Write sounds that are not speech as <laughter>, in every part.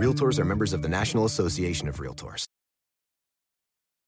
Realtors are members of the National Association of Realtors.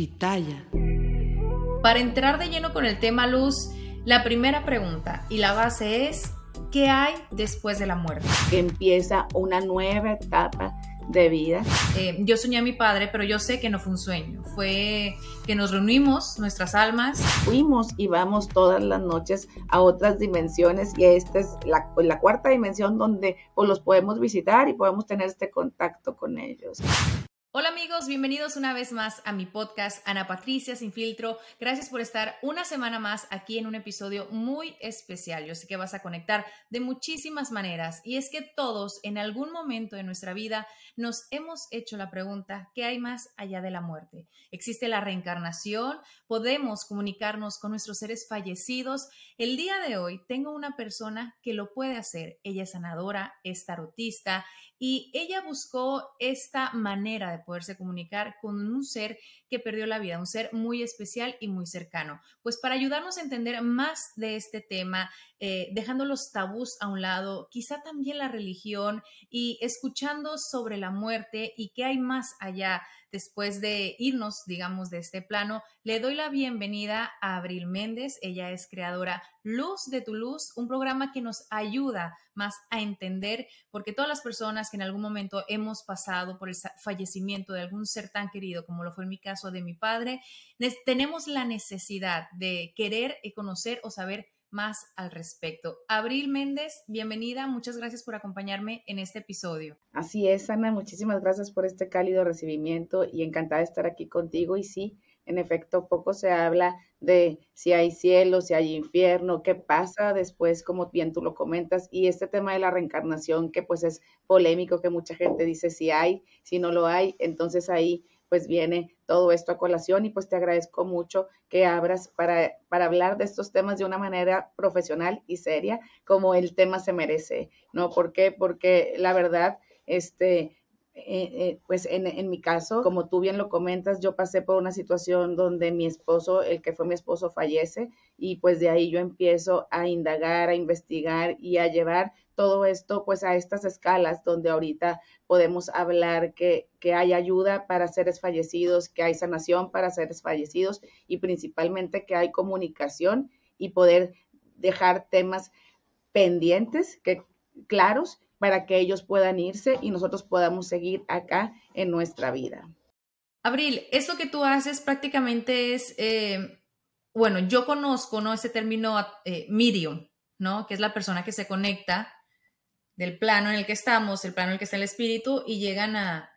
Pitaya. Para entrar de lleno con el tema luz, la primera pregunta y la base es, ¿qué hay después de la muerte? Empieza una nueva etapa de vida. Eh, yo soñé a mi padre, pero yo sé que no fue un sueño, fue que nos reunimos, nuestras almas. Fuimos y vamos todas las noches a otras dimensiones y esta es la, la cuarta dimensión donde pues, los podemos visitar y podemos tener este contacto con ellos. Hola amigos, bienvenidos una vez más a mi podcast Ana Patricia Sin Filtro. Gracias por estar una semana más aquí en un episodio muy especial. Yo sé que vas a conectar de muchísimas maneras y es que todos en algún momento de nuestra vida nos hemos hecho la pregunta, ¿qué hay más allá de la muerte? ¿Existe la reencarnación? ¿Podemos comunicarnos con nuestros seres fallecidos? El día de hoy tengo una persona que lo puede hacer. Ella es sanadora, es tarotista y ella buscó esta manera de poderse comunicar con un ser que perdió la vida, un ser muy especial y muy cercano. Pues para ayudarnos a entender más de este tema, eh, dejando los tabús a un lado, quizá también la religión y escuchando sobre la muerte y qué hay más allá después de irnos, digamos, de este plano, le doy la bienvenida a Abril Méndez. Ella es creadora Luz de tu Luz, un programa que nos ayuda más a entender, porque todas las personas que en algún momento hemos pasado por el fallecimiento de algún ser tan querido, como lo fue en mi caso de mi padre, tenemos la necesidad de querer conocer o saber más al respecto. Abril Méndez, bienvenida, muchas gracias por acompañarme en este episodio. Así es, Ana, muchísimas gracias por este cálido recibimiento y encantada de estar aquí contigo. Y sí, en efecto, poco se habla de si hay cielo, si hay infierno, qué pasa después, como bien tú lo comentas, y este tema de la reencarnación, que pues es polémico, que mucha gente dice si hay, si no lo hay, entonces ahí pues viene todo esto a colación y pues te agradezco mucho que abras para, para hablar de estos temas de una manera profesional y seria como el tema se merece, ¿no? ¿Por qué? Porque la verdad, este, eh, eh, pues en, en, mi caso, como tú bien lo comentas, yo pasé por una situación donde mi esposo, el que fue mi esposo, fallece y pues de ahí yo empiezo a indagar, a investigar y a llevar todo esto pues a estas escalas donde ahorita podemos hablar que, que hay ayuda para seres fallecidos, que hay sanación para seres fallecidos y principalmente que hay comunicación y poder dejar temas pendientes, que, claros, para que ellos puedan irse y nosotros podamos seguir acá en nuestra vida. Abril, eso que tú haces prácticamente es, eh, bueno, yo conozco, ¿no? Ese término eh, medium, ¿no? Que es la persona que se conecta del plano en el que estamos, el plano en el que está el espíritu, y llegan a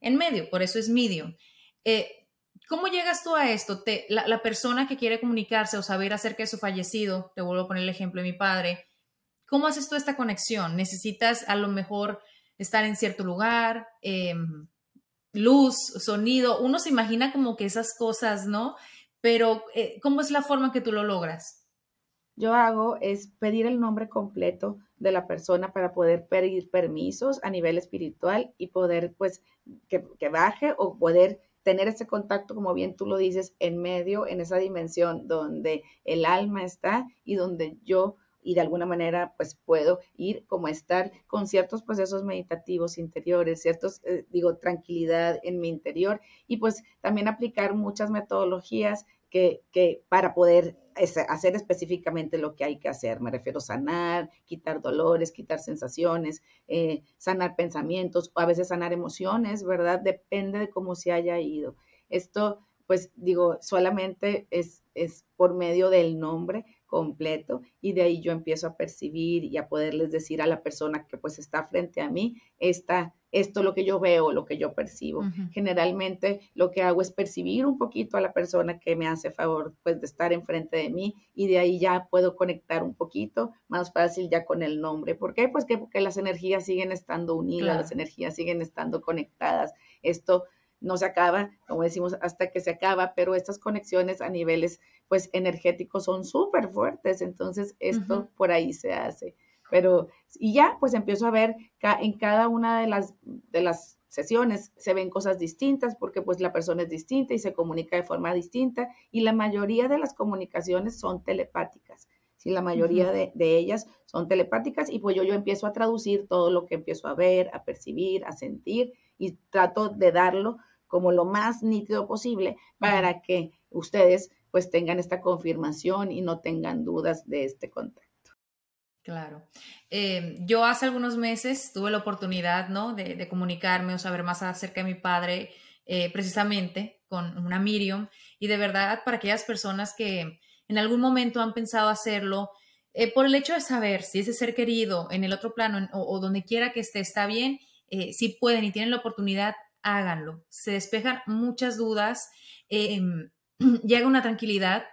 en medio, por eso es medium. Eh, ¿Cómo llegas tú a esto? Te, la, persona que quiere comunicarse o saber acerca de su fallecido, te vuelvo a poner el ejemplo de mi padre, ¿cómo haces tú esta conexión? ¿Necesitas a lo mejor estar en cierto lugar? Em, luz, sonido, uno se imagina como que esas cosas, ¿no? Pero eh, ¿cómo es la forma que tú lo logras? yo hago es pedir el nombre completo de la persona para poder pedir permisos a nivel espiritual y poder pues que, que, baje o poder tener ese contacto, como bien tú lo dices, en medio, en esa dimensión donde el alma está y donde yo y de alguna manera pues puedo ir como estar con ciertos procesos meditativos interiores, ciertos, eh, digo, tranquilidad en mi interior y pues también aplicar muchas metodologías que, para poder hacer específicamente lo que hay que hacer. Me refiero a sanar, quitar dolores, quitar sensaciones, eh, sanar pensamientos, o a veces sanar emociones, ¿verdad? Depende de cómo se haya ido. Esto, pues digo, solamente es, es por medio del nombre completo y de ahí yo empiezo a percibir y a poderles decir a la persona que pues está frente a mí, esta, esto lo que yo veo, lo que yo percibo. Generalmente lo que hago es percibir un poquito a la persona que me hace favor pues de estar enfrente de mí y de ahí ya puedo conectar un poquito más fácil ya con el nombre. ¿Por qué? Pues que porque las energías siguen estando unidas, las energías siguen estando conectadas. Esto no se acaba, como decimos, hasta que se acaba, pero estas conexiones a niveles pues energéticos son súper fuertes, entonces esto por ahí se hace. Pero, y ya, pues empiezo a ver en cada una de las, de las sesiones se ven cosas distintas porque pues la persona es distinta y se comunica de forma distinta y la mayoría de las comunicaciones son telepáticas. Sí, la mayoría de, de, ellas son telepáticas y pues yo, yo empiezo a traducir todo lo que empiezo a ver, a percibir, a sentir y trato de darlo como lo más nítido posible para que ustedes pues tengan esta confirmación y no tengan dudas de este contacto. Claro. Eh, yo hace algunos meses tuve la oportunidad, ¿no? De, comunicarme o saber más acerca de mi padre, eh, precisamente con una Miriam, y de verdad para aquellas personas que en algún momento han pensado hacerlo, eh, por el hecho de saber si ese ser querido en el otro plano o, donde quiera que esté está bien, si pueden y tienen la oportunidad, háganlo. Se despejan muchas dudas. Em, <clears throat> llega una tranquilidad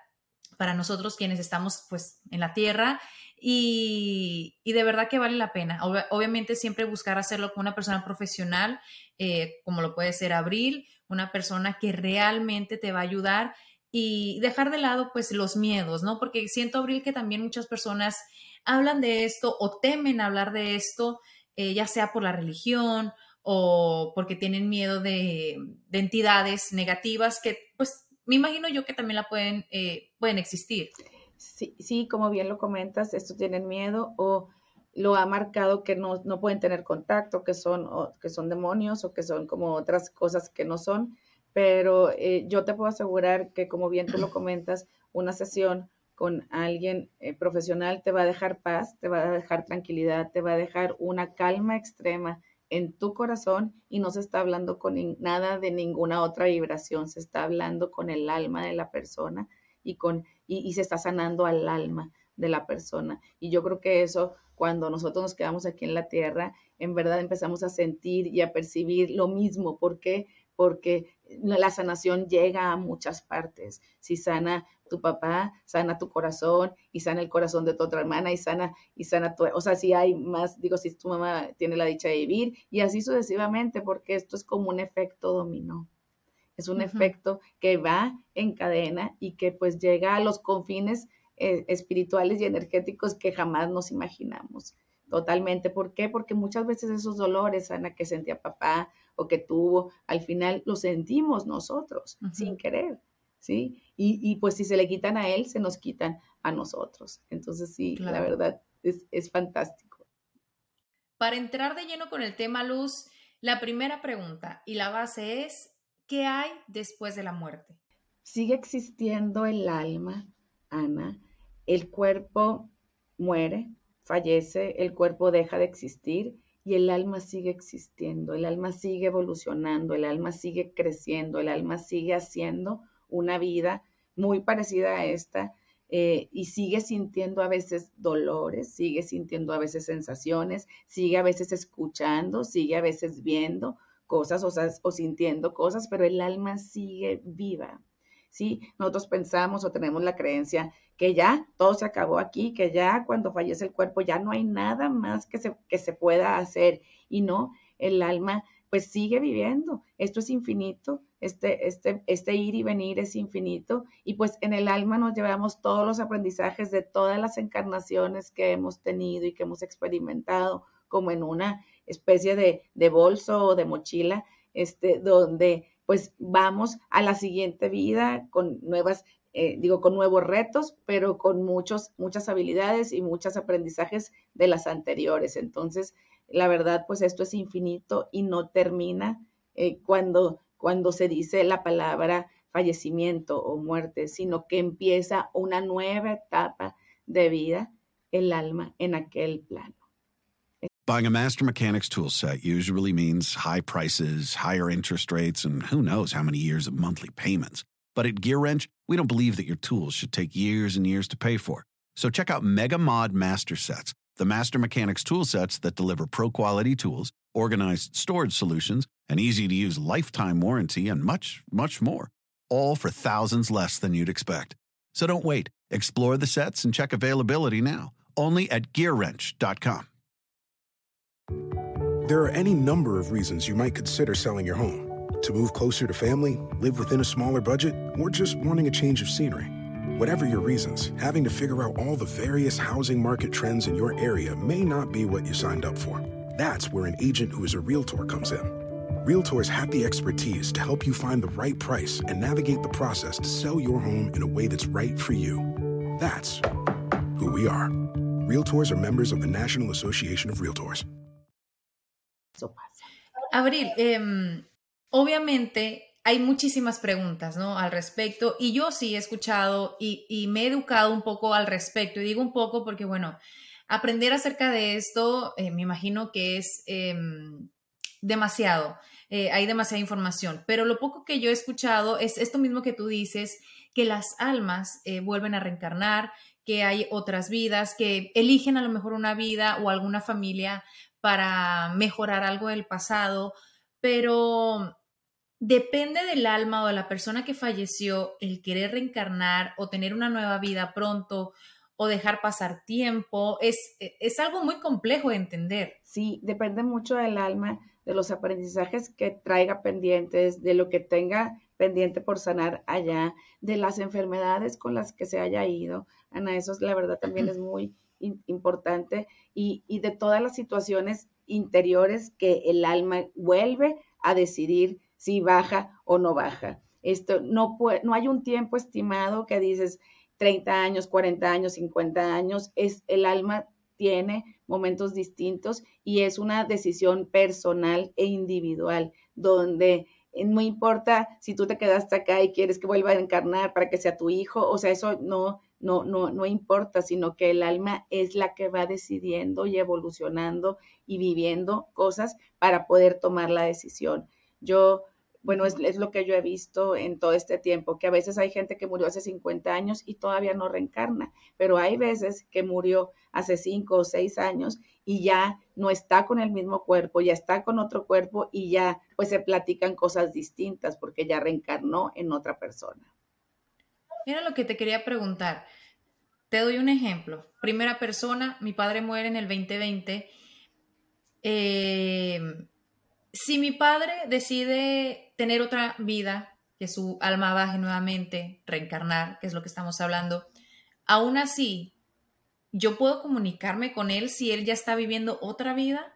para nosotros quienes estamos pues en la tierra y, de verdad que vale la pena. obviamente siempre buscar hacerlo con una persona profesional, eh, como lo puede ser Abril, una persona que realmente te va a ayudar y dejar de lado pues los miedos, ¿no? Porque siento, Abril, que también muchas personas hablan de esto o temen hablar de esto, eh, ya sea por la religión o porque tienen miedo de, de entidades negativas que pues me imagino yo que también la pueden, eh, pueden existir. Sí, sí, como bien lo comentas, estos tienen miedo o lo ha marcado que no, no pueden tener contacto, que son, que son demonios o que son como otras cosas que no son, pero eh, yo te puedo asegurar que como bien tú lo comentas, una sesión con alguien eh, profesional te va a dejar paz, te va a dejar tranquilidad, te va a dejar una calma extrema en tu corazón y no se está hablando con nada de ninguna otra vibración, se está hablando con el alma de la persona y, con, y, se está sanando al alma de la persona. Y yo creo que eso, cuando nosotros nos quedamos aquí en la tierra, en verdad empezamos a sentir y a percibir lo mismo. ¿Por qué? Porque la sanación llega a muchas partes. Si sana tu papá, sana tu corazón y sana el corazón de tu otra hermana y sana y sana tu, o sea, si hay más, digo, si tu mamá tiene la dicha de vivir y así sucesivamente, porque esto es como un efecto dominó. Es un efecto que va en cadena y que pues llega a los confines eh, espirituales y energéticos que jamás nos imaginamos. Totalmente. ¿Por qué? Porque muchas veces esos dolores, Ana, que sentía papá o que tuvo, al final los sentimos nosotros sin querer. ¿Sí? Y, pues si se le quitan a él, se nos quitan a nosotros. Entonces sí, la verdad es, es fantástico. Para entrar de lleno con el tema luz, la primera pregunta y la base es, ¿qué hay después de la muerte? Sigue existiendo el alma, Ana. El cuerpo muere, fallece, el cuerpo deja de existir y el alma sigue existiendo, el alma sigue evolucionando, el alma sigue creciendo, el alma sigue haciendo una vida muy parecida a esta eh, y sigue sintiendo a veces dolores, sigue sintiendo a veces sensaciones, sigue a veces escuchando, sigue a veces viendo cosas o, o sintiendo cosas, pero el alma sigue viva. ¿sí? Nosotros pensamos o tenemos la creencia que ya todo se acabó aquí, que ya cuando fallece el cuerpo ya no hay nada más que se, que se pueda hacer. Y no, el alma pues sigue viviendo. Esto es infinito, este, este, este ir y venir es infinito y pues en el alma nos llevamos todos los aprendizajes de todas las encarnaciones que hemos tenido y que hemos experimentado como en una especie de, de bolso o de mochila, este, donde pues vamos a la siguiente vida con nuevas, eh, digo, con nuevos retos, pero con muchos, muchas habilidades y muchos aprendizajes de las anteriores. Entonces, la verdad, pues esto es infinito y no termina eh, cuando, cuando se dice la palabra fallecimiento o muerte, sino que empieza una nueva etapa de vida el alma en aquel plano. Buying a Master Mechanics tool set usually means high prices, higher interest rates, and who knows how many years of monthly payments. But at GearWrench, we don't believe that your tools should take years and years to pay for. So check out Mega Mod Master Sets, the Master Mechanics tool sets that deliver pro quality tools, organized storage solutions, an easy to use lifetime warranty, and much, much more. All for thousands less than you'd expect. So don't wait. Explore the sets and check availability now, only at gearwrench.com. There are any number of reasons you might consider selling your home to move closer to family, live within a smaller budget, or just wanting a change of scenery. Whatever your reasons, having to figure out all the various housing market trends in your area may not be what you signed up for. That's where an agent who is a realtor comes in. Realtors have the expertise to help you find the right price and navigate the process to sell your home in a way that's right for you. That's who we are. Realtors are members of the National Association of Realtors. Abril, eh, obviamente hay muchísimas preguntas, ¿no? Al respecto, y yo sí he escuchado y, y, me he educado un poco al respecto, y digo un poco porque, bueno, aprender acerca de esto, eh, me imagino que es eh, demasiado, eh, hay demasiada información, pero lo poco que yo he escuchado es esto mismo que tú dices, que las almas eh, vuelven a reencarnar, que hay otras vidas, que eligen a lo mejor una vida o alguna familia para mejorar algo del pasado, pero depende del alma o de la persona que falleció el querer reencarnar o tener una nueva vida pronto o dejar pasar tiempo. Es, es algo muy complejo de entender. Sí, depende mucho del alma, de los aprendizajes que traiga pendientes, de lo que tenga pendiente por sanar allá, de las enfermedades con las que se haya ido. Ana, eso es la verdad también es muy importante y, y de todas las situaciones interiores que el alma vuelve a decidir si baja o no baja. Esto no no hay un tiempo estimado que dices 30 años, 40 años, 50 años, es el alma tiene momentos distintos y es una decisión personal e individual donde no importa si tú te quedaste acá y quieres que vuelva a encarnar para que sea tu hijo, o sea, eso no no, no, no importa, sino que el alma es la que va decidiendo y evolucionando y viviendo cosas para poder tomar la decisión. Yo, bueno, es, es, lo que yo he visto en todo este tiempo, que a veces hay gente que murió hace 50 años y todavía no reencarna, pero hay veces que murió hace 5 o 6 años y ya no está con el mismo cuerpo, ya está con otro cuerpo y ya pues se platican cosas distintas porque ya reencarnó en otra persona. Mira lo que te quería preguntar. Te doy un ejemplo. Primera persona, mi padre muere en el 2020. Eh, si mi padre decide tener otra vida, que su alma baje nuevamente, reencarnar, que es lo que estamos hablando, aún así, ¿yo puedo comunicarme con él si él ya está viviendo otra vida?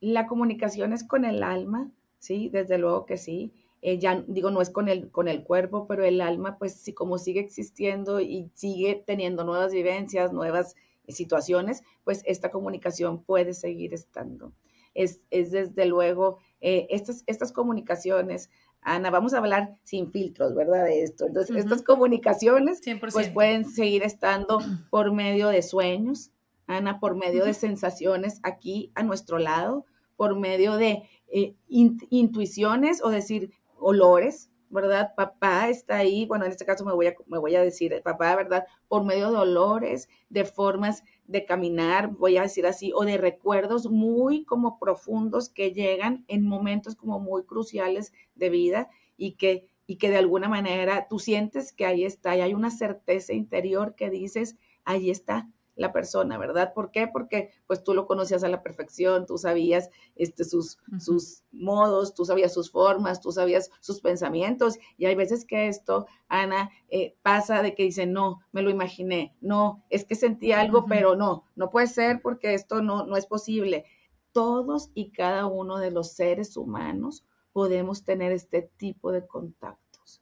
La comunicación es con el alma, sí, desde luego que sí eh, ya digo, no es con el, con el cuerpo, pero el alma, pues sí, como sigue existiendo y sigue teniendo nuevas vivencias, nuevas situaciones, pues esta comunicación puede seguir estando. Es, es desde luego, eh, estas, estas comunicaciones, Ana, vamos a hablar sin filtros, ¿verdad? De esto. Entonces, estas comunicaciones, pues pueden seguir estando <clears throat> por medio de sueños, Ana, por medio de sensaciones aquí a nuestro lado, por medio de eh, intuiciones o decir, olores, ¿verdad? Papá está ahí, bueno, en este caso me voy a, me voy a decir, papá, ¿verdad? Por medio de olores, de formas de caminar, voy a decir así, o de recuerdos muy como profundos que llegan en momentos como muy cruciales de vida y que, y que de alguna manera tú sientes que ahí está y hay una certeza interior que dices, ahí está, la persona, ¿verdad? ¿Por qué? Porque pues tú lo conocías a la perfección, tú sabías este, sus, sus modos, tú sabías sus formas, tú sabías sus pensamientos y hay veces que esto, Ana, eh, pasa de que dice, no, me lo imaginé, no, es que sentí algo, pero no, no puede ser porque esto no, no es posible. Todos y cada uno de los seres humanos podemos tener este tipo de contactos.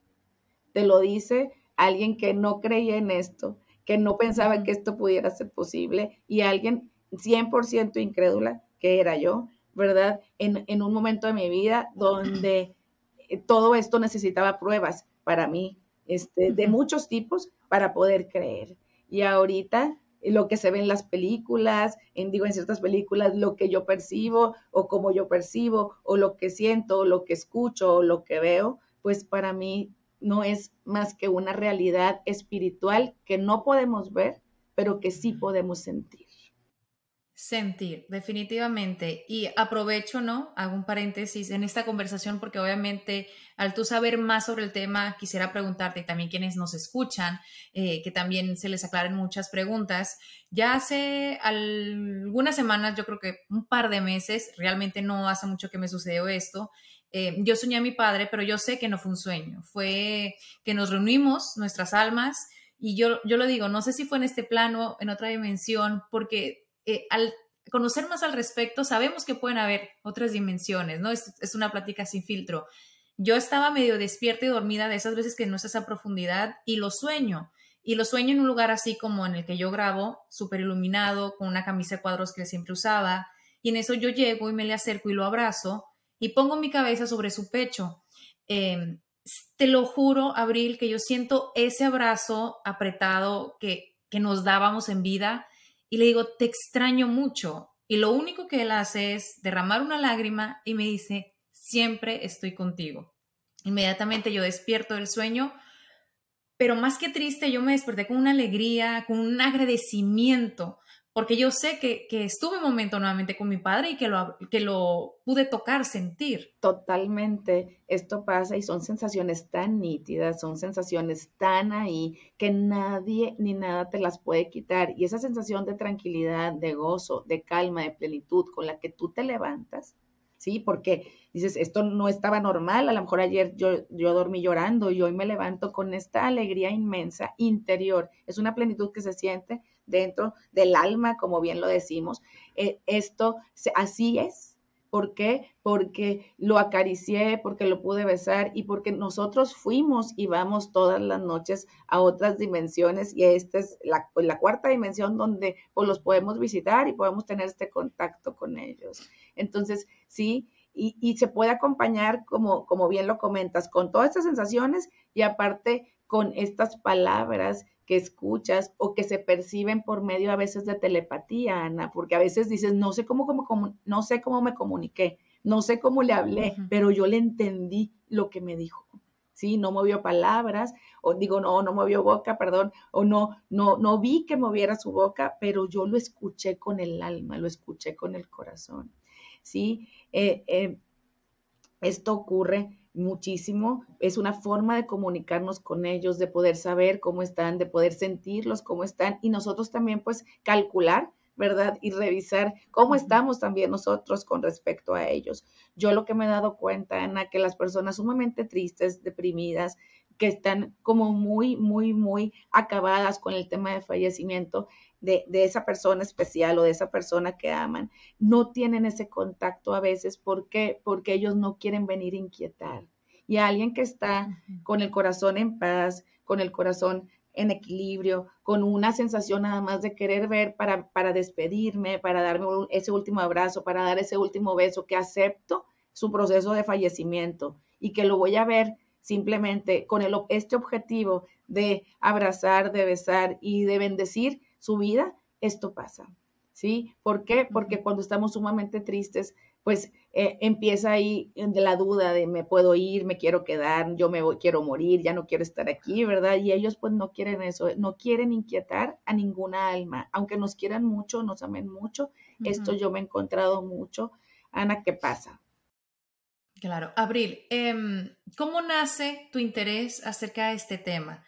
Te lo dice alguien que no creía en esto, que no pensaba que esto pudiera ser posible y alguien 100% incrédula, que era yo, ¿verdad? En, en, un momento de mi vida donde eh, todo esto necesitaba pruebas. para mí, este, de muchos tipos, para poder creer. Y ahorita lo que se ve en las películas, en, digo, en ciertas películas, lo que yo percibo o como yo percibo o lo que siento o lo que escucho o lo que veo, pues para mí no es más que una realidad espiritual que no podemos ver, pero que sí podemos sentir. Sentir, definitivamente. Y aprovecho, ¿no? Hago un paréntesis en esta conversación porque obviamente al tú saber más sobre el tema, quisiera preguntarte y también quienes nos escuchan, eh, que también se les aclaren muchas preguntas. Ya hace algunas semanas, yo creo que un par de meses, realmente no hace mucho que me sucedió esto. Eh, yo soñé a mi padre, pero yo sé que no fue un sueño, fue que nos reunimos, nuestras almas, y yo, yo lo digo, no sé si fue en este plano, en otra dimensión, porque eh, al conocer más al respecto, sabemos que pueden haber otras dimensiones, ¿no? Es, es, una plática sin filtro. Yo estaba medio despierta y dormida de esas veces que no estás a profundidad y lo sueño. Y lo sueño en un lugar así como en el que yo grabo, súper iluminado, con una camisa de cuadros que siempre usaba. Y en eso yo llego y me le acerco y lo abrazo y pongo mi cabeza sobre su pecho. Eh, te lo juro, Abril, que yo siento ese abrazo apretado que, que nos dábamos en vida y le digo, te extraño mucho. Y lo único que él hace es derramar una lágrima y me dice, siempre estoy contigo. Inmediatamente yo despierto del sueño, pero más que triste, yo me desperté con una alegría, con un agradecimiento porque yo sé que, estuve un momento nuevamente con mi padre y que lo, que lo pude tocar, sentir. Totalmente, esto pasa y son sensaciones tan nítidas, son sensaciones tan ahí que nadie ni nada te las puede quitar. Y esa sensación de tranquilidad, de gozo, de calma, de plenitud con la que tú te levantas, ¿sí? Porque dices, esto no estaba normal, a lo mejor ayer yo, yo dormí llorando y hoy me levanto con esta alegría inmensa interior. Es una plenitud que se siente dentro del alma, como bien lo decimos. Eh, esto así es. ¿Por qué? Porque lo acaricié, porque lo pude besar y porque nosotros fuimos y vamos todas las noches a otras dimensiones y esta es la, pues, cuarta dimensión donde pues, los podemos visitar y podemos tener este contacto con ellos. Entonces, sí, y, y, se puede acompañar, como, como bien lo comentas, con todas estas sensaciones y aparte con estas palabras que escuchas o que se perciben por medio a veces de telepatía, Ana, porque a veces dices, no sé cómo, cómo, no sé cómo me comuniqué, no sé cómo le hablé, pero yo le entendí lo que me dijo. Sí, no movió palabras, o digo, no, no movió boca, perdón, o no, no, no vi que moviera su boca, pero yo lo escuché con el alma, lo escuché con el corazón. Sí, eh, eh, esto ocurre muchísimo. Es una forma de comunicarnos con ellos, de poder saber cómo están, de poder sentirlos cómo están y nosotros también pues calcular, ¿verdad? Y revisar cómo estamos también nosotros con respecto a ellos. Yo lo que me he dado cuenta, Ana, que las personas sumamente tristes, deprimidas, que están como muy, muy, muy acabadas con el tema de fallecimiento, de, esa persona especial o de esa persona que aman, no tienen ese contacto a veces. ¿Por qué? Porque ellos no quieren venir a inquietar. Y alguien que está con el corazón en paz, con el corazón en equilibrio, con una sensación nada más de querer ver para, para despedirme, para darme ese último abrazo, para dar ese último beso, que acepto su proceso de fallecimiento y que lo voy a ver simplemente con el, este objetivo de abrazar, de besar y de bendecir, su vida, esto pasa. ¿Sí? ¿Por qué? Porque cuando estamos sumamente tristes, pues eh, empieza ahí la duda de me puedo ir, me quiero quedar, yo me voy, quiero morir, ya no quiero estar aquí, ¿verdad? Y ellos pues no quieren eso, no quieren inquietar a ninguna alma, aunque nos quieran mucho, nos amen mucho. Esto yo me he encontrado mucho. Ana, ¿qué pasa? Claro, Abril, em, ¿cómo nace tu interés acerca de este tema?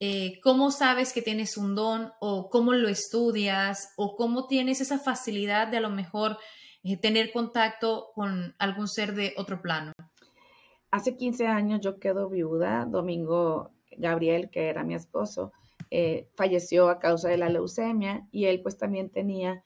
Eh, cómo sabes que tienes un don o cómo lo estudias o cómo tienes esa facilidad de a lo mejor eh, tener contacto con algún ser de otro plano. Hace 15 años yo quedo viuda. Domingo Gabriel, que era mi esposo, eh, falleció a causa de la leucemia y él pues también tenía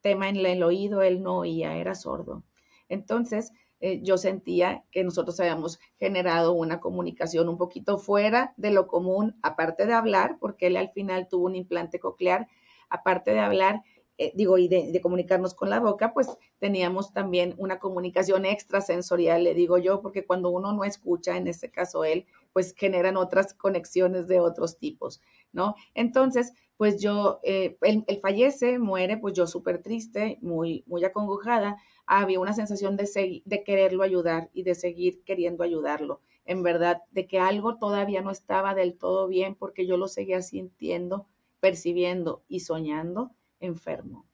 tema en el oído, él no oía, era sordo. Entonces, eh, yo sentía que nosotros habíamos generado una comunicación un poquito fuera de lo común, aparte de hablar, porque él al final tuvo un implante coclear, aparte de hablar, eh, digo, y de, comunicarnos con la boca, pues teníamos también una comunicación extrasensorial, le digo yo, porque cuando uno no escucha, en este caso él, pues generan otras conexiones de otros tipos, ¿no? Entonces, pues yo, eh, él, fallece, muere, pues yo súper triste, muy, muy acongojada, había una sensación de, quererlo ayudar y de seguir queriendo ayudarlo. En verdad, de que algo todavía no estaba del todo bien porque yo lo seguía sintiendo, percibiendo y soñando enfermo.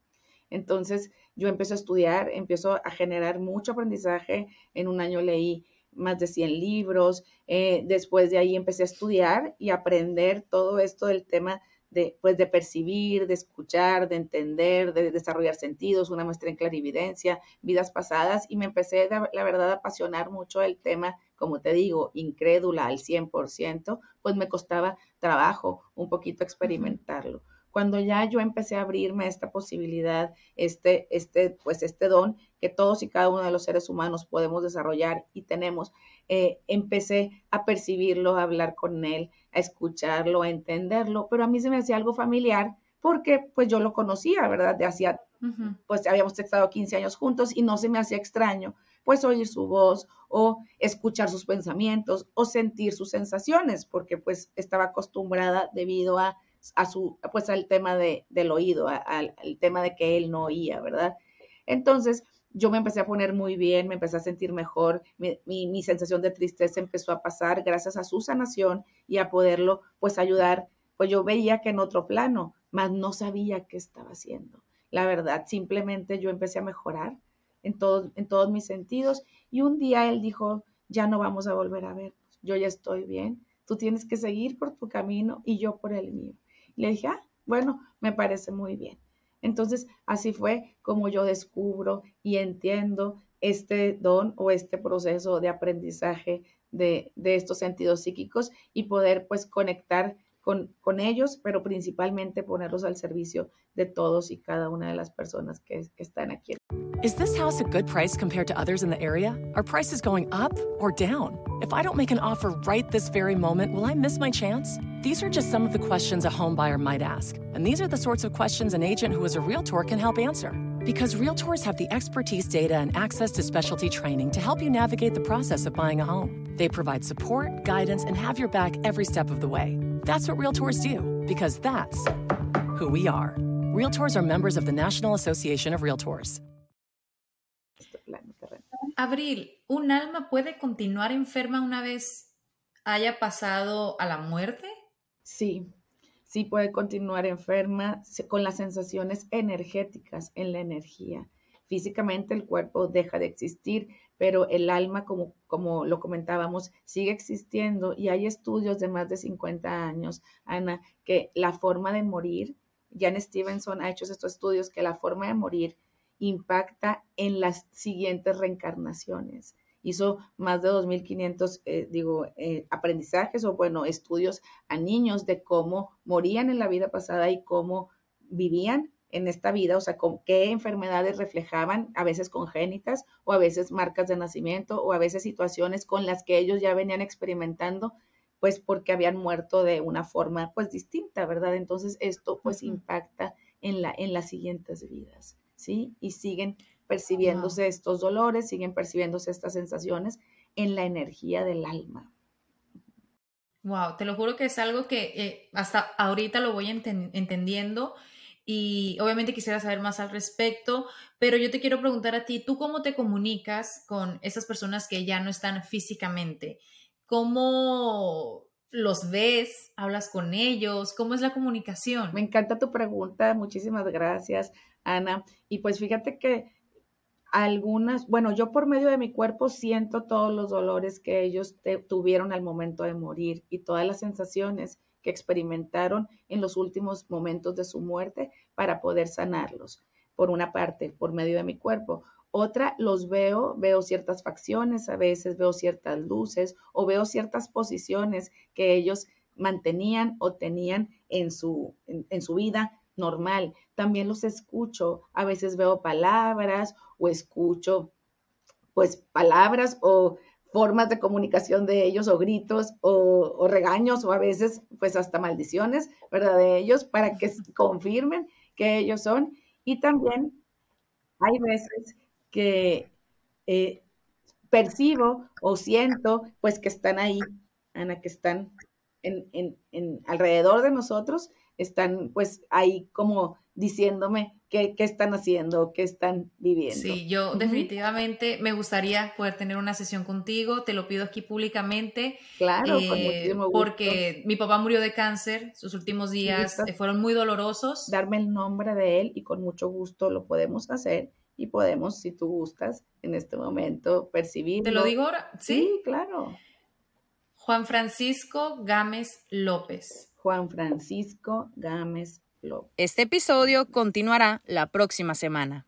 Entonces yo empecé a estudiar, empiezo a generar mucho aprendizaje. En un año leí más de 100 libros. Eh, después de ahí empecé a estudiar y aprender todo esto del tema de, pues, de percibir, de escuchar, de entender, de desarrollar sentidos, una maestría en clarividencia, vidas pasadas, y me empecé, la verdad, a apasionar mucho el tema, como te digo, incrédula al 100%, pues me costaba trabajo un poquito experimentarlo. Cuando ya yo empecé a abrirme a esta posibilidad, este, este, pues este don que todos y cada uno de los seres humanos podemos desarrollar y tenemos, eh, empecé a percibirlo, a hablar con él, a escucharlo, a entenderlo, pero a mí se me hacía algo familiar porque pues yo lo conocía, ¿verdad? De hacía, pues habíamos estado 15 años juntos y no se me hacía extraño pues oír su voz o escuchar sus pensamientos o sentir sus sensaciones, porque pues estaba acostumbrada debido a a su, pues al tema de, del oído, al, tema de que él no oía, ¿verdad? Entonces, yo me empecé a poner muy bien, me empecé a sentir mejor, mi, mi, sensación de tristeza empezó a pasar gracias a su sanación y a poderlo, pues, ayudar. Pues yo veía que en otro plano, mas no sabía qué estaba haciendo. La verdad, simplemente yo empecé a mejorar en, en todos mis sentidos y un día él dijo, ya no vamos a volver a vernos, yo ya estoy bien, tú tienes que seguir por tu camino y yo por el mío. Le dije, ah, bueno, me parece muy bien. Entonces, así fue como yo descubro y entiendo este don o este proceso de aprendizaje de, de estos sentidos psíquicos y poder pues conectar con, con, ellos, pero principalmente ponerlos al servicio de todos y cada una de las personas que, que están aquí. Is this house a good price compared to others in the area? Are prices going up or down? If I don't make an offer right this very moment, will I miss my chance? These are just some of the questions a home buyer might ask. And these are the sorts of questions an agent who is a realtor can help answer. Because realtors have the expertise, data, and access to specialty training to help you navigate the process of buying a home. They provide support, guidance, and have your back every step of the way. That's what realtors do, because that's who we are. Realtors are members of the National Association of Realtors. Abril, ¿un alma puede continuar enferma una vez haya pasado a la muerte? Sí, sí puede continuar enferma con las sensaciones energéticas en la energía. Físicamente el cuerpo deja de existir, pero el alma, como, como lo comentábamos, sigue existiendo y hay estudios de más de 50 años, Ana, que la forma de morir, Jan Stevenson ha hecho estos estudios, que la forma de morir impacta en las siguientes reencarnaciones hizo más de 2.500, eh, digo, eh, aprendizajes o, bueno, estudios a niños de cómo morían en la vida pasada y cómo vivían en esta vida, o sea, con qué enfermedades reflejaban, a veces congénitas o a veces marcas de nacimiento o a veces situaciones con las que ellos ya venían experimentando, pues porque habían muerto de una forma pues distinta, ¿verdad? Entonces esto pues impacta en, la, en las siguientes vidas, ¿sí? Y siguen percibiéndose estos dolores, siguen percibiéndose estas sensaciones en la energía del alma. Wow, te lo juro que es algo que eh, hasta ahorita lo voy entendiendo y obviamente quisiera saber más al respecto, pero yo te quiero preguntar a ti, ¿tú cómo te comunicas con esas personas que ya no están físicamente? ¿Cómo los ves? ¿Hablas con ellos? ¿Cómo es la comunicación? Me encanta tu pregunta, muchísimas gracias, Ana. Y pues fíjate que algunas, bueno, yo por medio de mi cuerpo siento todos los dolores que ellos tuvieron al momento de morir y todas las sensaciones que experimentaron en los últimos momentos de su muerte para poder sanarlos. Por una parte, por medio de mi cuerpo. Otra, los veo, veo ciertas facciones, a veces veo ciertas luces o veo ciertas posiciones que ellos mantenían o tenían en su, en su vida normal. También los escucho, a veces veo palabras o escucho pues palabras o formas de comunicación de ellos o gritos o, regaños o a veces pues hasta maldiciones, ¿verdad? De ellos para que confirmen que ellos son Y también hay veces que eh, percibo o siento pues que están ahí, Ana, que están en, en, en alrededor de nosotros, están pues ahí como diciéndome qué, qué, están haciendo, qué están viviendo. Sí, yo definitivamente me gustaría poder tener una sesión contigo, te lo pido aquí públicamente. Claro, con eh, muchísimo gusto. Porque mi papá murió de cáncer, sus últimos días eh, fueron muy dolorosos. Darme el nombre de él y con mucho gusto lo podemos hacer y podemos, si tú gustas, en este momento percibir. ¿Te lo digo ahora? Sí, sí claro. Juan Francisco Gámez López. Juan Francisco Gámez López. Este episodio continuará la próxima semana.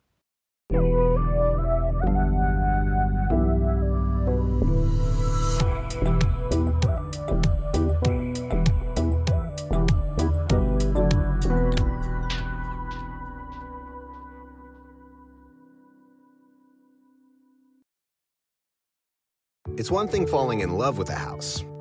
It's one thing falling in love with a house,